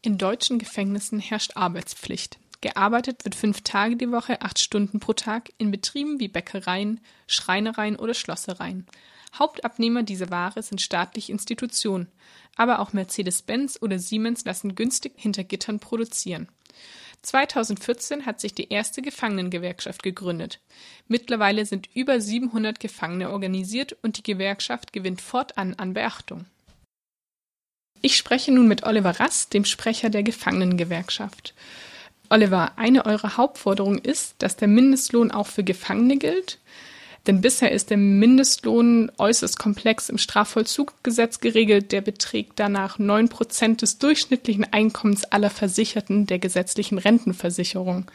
In deutschen Gefängnissen herrscht Arbeitspflicht. Gearbeitet wird fünf Tage die Woche, acht Stunden pro Tag in Betrieben wie Bäckereien, Schreinereien oder Schlossereien. Hauptabnehmer dieser Ware sind staatliche Institutionen, aber auch Mercedes-Benz oder Siemens lassen günstig hinter Gittern produzieren. 2014 hat sich die erste Gefangenengewerkschaft gegründet. Mittlerweile sind über 700 Gefangene organisiert und die Gewerkschaft gewinnt fortan an Beachtung. Ich spreche nun mit Oliver Rass, dem Sprecher der Gefangenengewerkschaft. Oliver, eine eurer Hauptforderungen ist, dass der Mindestlohn auch für Gefangene gilt. Denn bisher ist der Mindestlohn äußerst komplex im Strafvollzuggesetz geregelt. Der beträgt danach neun Prozent des durchschnittlichen Einkommens aller Versicherten der gesetzlichen Rentenversicherung.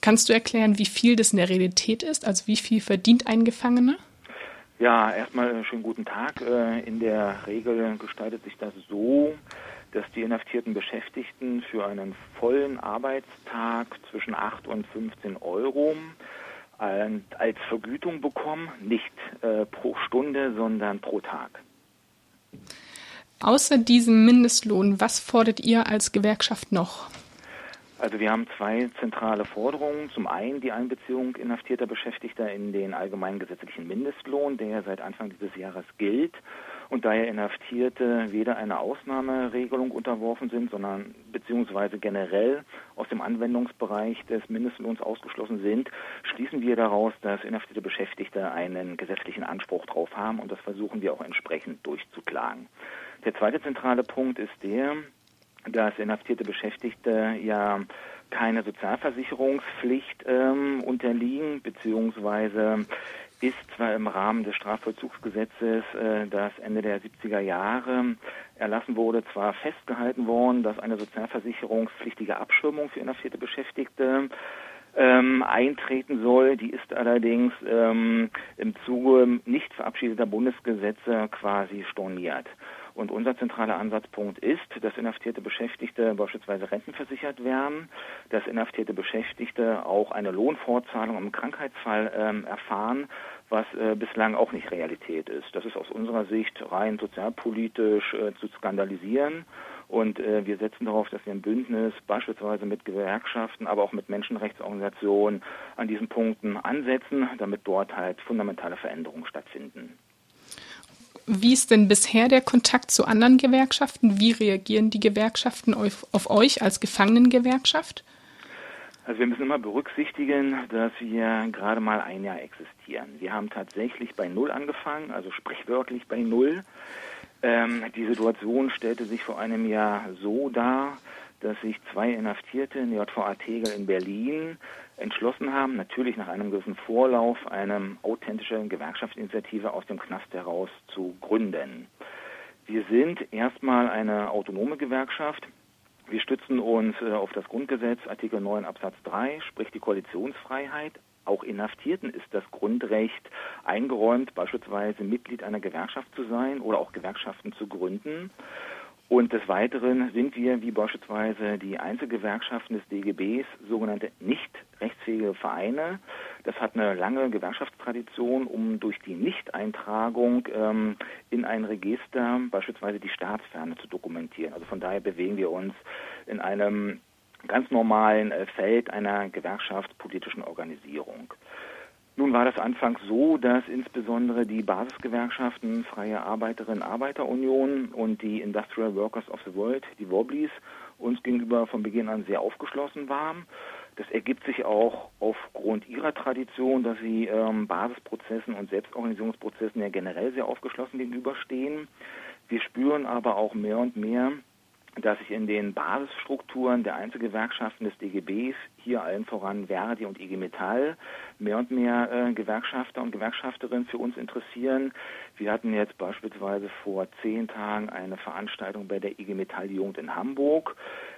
Kannst du erklären, wie viel das in der Realität ist? Also wie viel verdient ein Gefangener? Ja, erstmal schönen guten Tag. Äh, in der Regel gestaltet sich das so, dass die inhaftierten Beschäftigten für einen vollen Arbeitstag zwischen 8 und 15 Euro als Vergütung bekommen, nicht äh, pro Stunde, sondern pro Tag. Außer diesem Mindestlohn, was fordert ihr als Gewerkschaft noch? Also wir haben zwei zentrale Forderungen. Zum einen die Einbeziehung inhaftierter Beschäftigter in den allgemeinen gesetzlichen Mindestlohn, der seit Anfang dieses Jahres gilt und daher Inhaftierte weder einer Ausnahmeregelung unterworfen sind, sondern beziehungsweise generell aus dem Anwendungsbereich des Mindestlohns ausgeschlossen sind, schließen wir daraus, dass inhaftierte Beschäftigte einen gesetzlichen Anspruch drauf haben und das versuchen wir auch entsprechend durchzuklagen. Der zweite zentrale Punkt ist der, dass inhaftierte Beschäftigte ja keine Sozialversicherungspflicht ähm, unterliegen, beziehungsweise ist zwar im Rahmen des Strafvollzugsgesetzes, äh, das Ende der 70er Jahre erlassen wurde, zwar festgehalten worden, dass eine sozialversicherungspflichtige Abschirmung für inhaftierte Beschäftigte ähm, eintreten soll. Die ist allerdings ähm, im Zuge nicht verabschiedeter Bundesgesetze quasi storniert. Und unser zentraler Ansatzpunkt ist, dass inhaftierte Beschäftigte beispielsweise rentenversichert werden, dass inhaftierte Beschäftigte auch eine Lohnfortzahlung im Krankheitsfall ähm, erfahren, was äh, bislang auch nicht Realität ist. Das ist aus unserer Sicht rein sozialpolitisch äh, zu skandalisieren. Und äh, wir setzen darauf, dass wir ein Bündnis beispielsweise mit Gewerkschaften, aber auch mit Menschenrechtsorganisationen an diesen Punkten ansetzen, damit dort halt fundamentale Veränderungen stattfinden. Wie ist denn bisher der Kontakt zu anderen Gewerkschaften? Wie reagieren die Gewerkschaften auf, auf euch als Gefangenengewerkschaft? Also wir müssen immer berücksichtigen, dass wir gerade mal ein Jahr existieren. Wir haben tatsächlich bei Null angefangen, also sprichwörtlich bei Null. Ähm, die Situation stellte sich vor einem Jahr so dar, dass sich zwei Inhaftierte in JVA Tegel in Berlin entschlossen haben, natürlich nach einem gewissen Vorlauf eine authentische Gewerkschaftsinitiative aus dem Knast heraus zu gründen. Wir sind erstmal eine autonome Gewerkschaft. Wir stützen uns äh, auf das Grundgesetz, Artikel 9 Absatz 3, sprich die Koalitionsfreiheit. Auch Inhaftierten ist das Grundrecht eingeräumt, beispielsweise Mitglied einer Gewerkschaft zu sein oder auch Gewerkschaften zu gründen. Und des Weiteren sind wir, wie beispielsweise die Einzelgewerkschaften des DGBs, sogenannte nicht rechtsfähige Vereine. Das hat eine lange Gewerkschaftstradition, um durch die Nichteintragung ähm, in ein Register beispielsweise die Staatsferne zu dokumentieren. Also von daher bewegen wir uns in einem ganz normalen äh, Feld einer gewerkschaftspolitischen Organisierung. Nun war das anfangs so, dass insbesondere die Basisgewerkschaften Freie Arbeiterinnen Arbeiterunion und die Industrial Workers of the World, die Wobblies, uns gegenüber von Beginn an sehr aufgeschlossen waren. Das ergibt sich auch aufgrund ihrer Tradition, dass sie ähm, Basisprozessen und Selbstorganisierungsprozessen ja generell sehr aufgeschlossen gegenüberstehen. Wir spüren aber auch mehr und mehr, dass sich in den Basisstrukturen der Einzelgewerkschaften des DGBs, hier allen voran Verdi und IG Metall, mehr und mehr äh, Gewerkschafter und Gewerkschafterinnen für uns interessieren. Wir hatten jetzt beispielsweise vor zehn Tagen eine Veranstaltung bei der IG Metall Jugend in Hamburg.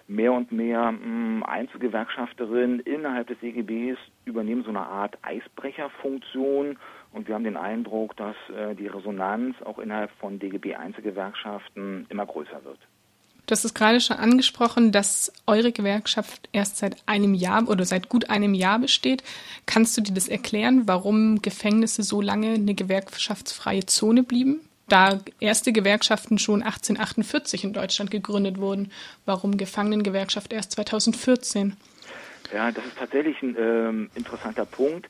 Mehr und mehr mh, hm, Einzelgewerkschafterinnen innerhalb des DGBs übernehmen so eine Art Eisbrecherfunktion und wir haben den Eindruck, dass äh, die Resonanz auch innerhalb von DGB Einzelgewerkschaften immer größer wird. Du hast es gerade schon angesprochen, dass eure Gewerkschaft erst seit einem Jahr oder seit gut einem Jahr besteht. Kannst du dir das erklären, warum Gefängnisse so lange eine gewerkschaftsfreie Zone blieben? da erste Gewerkschaften schon 1848 in Deutschland gegründet wurden. Warum Gefangenengewerkschaft erst 2014? Ja, das ist tatsächlich ein ähm, interessanter Punkt.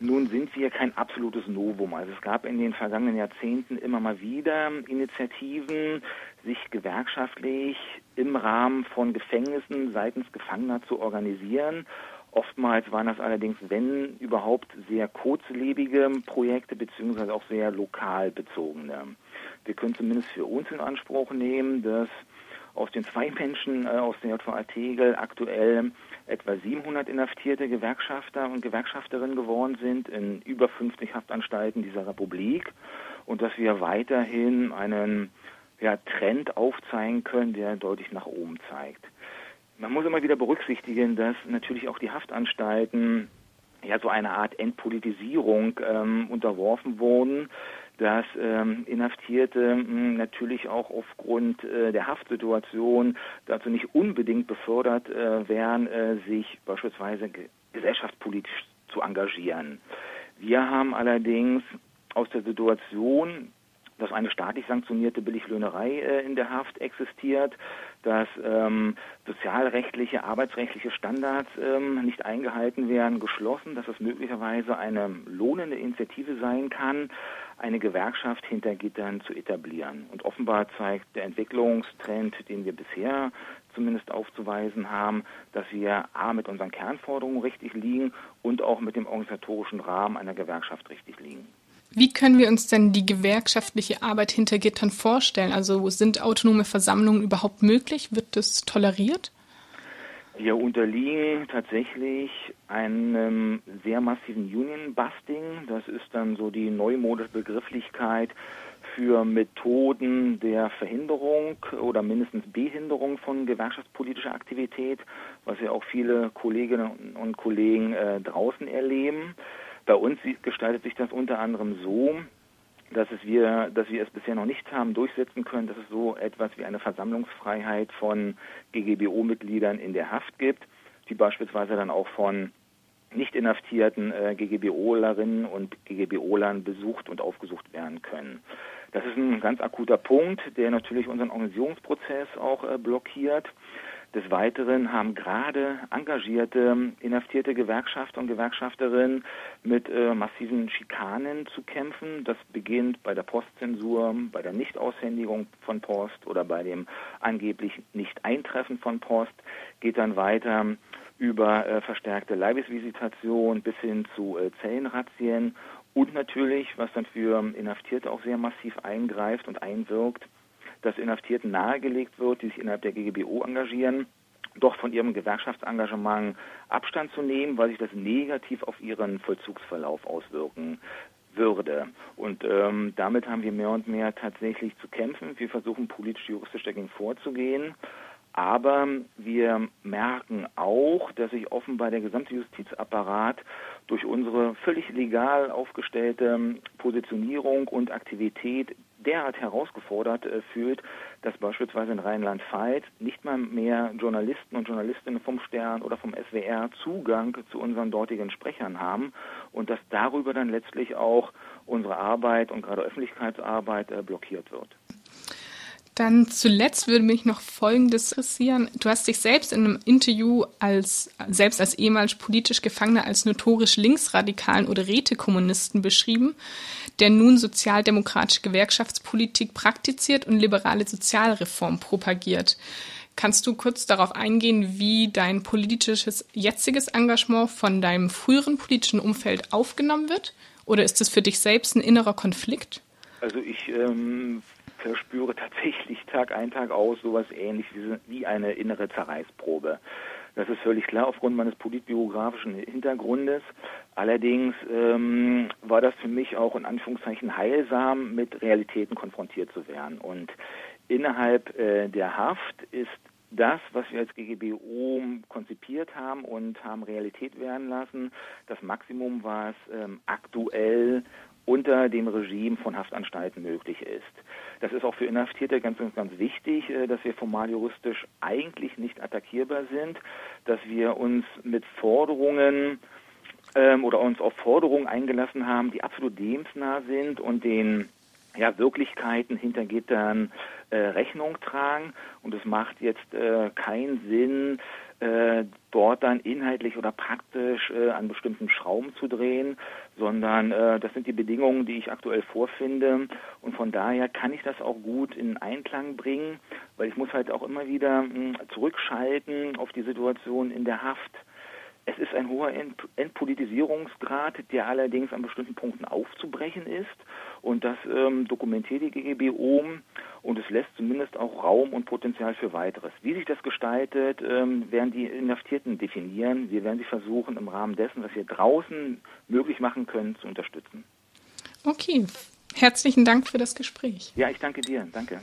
Nun sind wir kein absolutes Novum. Also es gab in den vergangenen Jahrzehnten immer mal wieder Initiativen, sich gewerkschaftlich im Rahmen von Gefängnissen seitens Gefangener zu organisieren. Oftmals waren das allerdings, wenn überhaupt, sehr kurzlebige Projekte beziehungsweise auch sehr lokal bezogene. Wir können zumindest für uns in Anspruch nehmen, dass aus den zwei Menschen äh, aus der JVA Tegel aktuell etwa 700 inhaftierte Gewerkschafter und Gewerkschafterinnen geworden sind in über 50 Haftanstalten dieser Republik und dass wir weiterhin einen ja, Trend aufzeigen können, der deutlich nach oben zeigt. Man muss immer wieder berücksichtigen, dass natürlich auch die Haftanstalten ja so eine Art Entpolitisierung ähm, unterworfen wurden, dass ähm, Inhaftierte mh, hm, natürlich auch aufgrund äh, der Haftsituation dazu nicht unbedingt befördert äh, wären, äh, sich beispielsweise ge gesellschaftspolitisch zu engagieren. Wir haben allerdings aus der Situation, dass eine staatlich sanktionierte Billiglöhnerei äh, in der Haft existiert, dass ähm, sozialrechtliche, arbeitsrechtliche Standards ähm, nicht eingehalten werden, geschlossen, dass es möglicherweise eine lohnende Initiative sein kann, eine Gewerkschaft hinter Gittern zu etablieren. Und offenbar zeigt der Entwicklungstrend, den wir bisher zumindest aufzuweisen haben, dass wir A mit unseren Kernforderungen richtig liegen und auch mit dem organisatorischen Rahmen einer Gewerkschaft richtig liegen. Wie können wir uns denn die gewerkschaftliche Arbeit hinter Gittern vorstellen? Also sind autonome Versammlungen überhaupt möglich? Wird das toleriert? Wir unterliegen tatsächlich einem sehr massiven Union-Busting. Das ist dann so die neumodische Begrifflichkeit für Methoden der Verhinderung oder mindestens Behinderung von gewerkschaftspolitischer Aktivität, was ja auch viele Kolleginnen und Kollegen äh, draußen erleben. Bei uns gestaltet sich das unter anderem so, dass es wir, dass wir es bisher noch nicht haben durchsetzen können, dass es so etwas wie eine Versammlungsfreiheit von GGBO-Mitgliedern in der Haft gibt, die beispielsweise dann auch von nicht inhaftierten äh, GGBOlerinnen und GGBOlern besucht und aufgesucht werden können. Das ist ein ganz akuter Punkt, der natürlich unseren Organisierungsprozess auch äh, blockiert. Des Weiteren haben gerade engagierte, inhaftierte Gewerkschafter und Gewerkschafterinnen mit äh, massiven Schikanen zu kämpfen. Das beginnt bei der Postzensur, bei der Nichtaushändigung von Post oder bei dem angeblich Nicht-Eintreffen von Post, geht dann weiter über äh, verstärkte Leibesvisitation bis hin zu äh, Zellenrazzien und natürlich, was dann für Inhaftierte auch sehr massiv eingreift und einwirkt, dass Inhaftierten nahegelegt wird, die sich innerhalb der GGBO engagieren, doch von ihrem Gewerkschaftsengagement Abstand zu nehmen, weil sich das negativ auf ihren Vollzugsverlauf auswirken würde. Und ähm, damit haben wir mehr und mehr tatsächlich zu kämpfen. Wir versuchen politisch-juristisch dagegen vorzugehen. Aber wir merken auch, dass sich offenbar der gesamte Justizapparat durch unsere völlig legal aufgestellte Positionierung und Aktivität derart herausgefordert äh, fühlt, dass beispielsweise in Rheinland-Pfalz nicht mal mehr Journalisten und Journalistinnen vom Stern oder vom SWR Zugang zu unseren dortigen Sprechern haben und dass darüber dann letztlich auch unsere Arbeit und gerade Öffentlichkeitsarbeit äh, blockiert wird. Dann zuletzt würde mich noch Folgendes interessieren. Du hast dich selbst in einem Interview als, selbst als ehemals politisch Gefangener als notorisch linksradikalen oder Rätekommunisten beschrieben, der nun sozialdemokratische Gewerkschaftspolitik praktiziert und liberale Sozialreform propagiert. Kannst du kurz darauf eingehen, wie dein politisches jetziges Engagement von deinem früheren politischen Umfeld aufgenommen wird? Oder ist es für dich selbst ein innerer Konflikt? Also ich ähm, verspüre tatsächlich Tag ein, Tag aus sowas ähnlich wie eine innere Zerreißprobe. Das ist völlig klar aufgrund meines politbiografischen Hintergrundes. Allerdings ähm, war das für mich auch in Anführungszeichen heilsam, mit Realitäten konfrontiert zu werden. Und innerhalb äh, der Haft ist das, was wir als GGBO konzipiert haben und haben Realität werden lassen, das Maximum, was ähm, aktuell unter dem Regime von Haftanstalten möglich ist. Das ist auch für Inhaftierte ganz, ganz, ganz wichtig, äh, dass wir formal juristisch eigentlich nicht attackierbar sind, dass wir uns mit Forderungen ähm, oder uns auf Forderungen eingelassen haben, die absolut lebensnah sind und den ja, Wirklichkeiten hinter Gittern äh, Rechnung tragen. Und es macht jetzt äh, keinen Sinn, äh, dort dann inhaltlich oder praktisch äh, an bestimmten Schrauben zu drehen, sondern äh, das sind die Bedingungen, die ich aktuell vorfinde. Und von daher kann ich das auch gut in Einklang bringen, weil ich muss halt auch immer wieder mh, hm, zurückschalten auf die Situation in der Haft. Es ist ein hoher Entpolitisierungsgrad, der allerdings an bestimmten Punkten aufzubrechen ist. Und das ähm, dokumentiert die GGB oben und es lässt zumindest auch Raum und Potenzial für weiteres. Wie sich das gestaltet, ähm, werden die Inhaftierten definieren. Wir werden sie versuchen, im Rahmen dessen, was wir draußen möglich machen können, zu unterstützen. Okay, herzlichen Dank für das Gespräch. Ja, ich danke dir. Danke.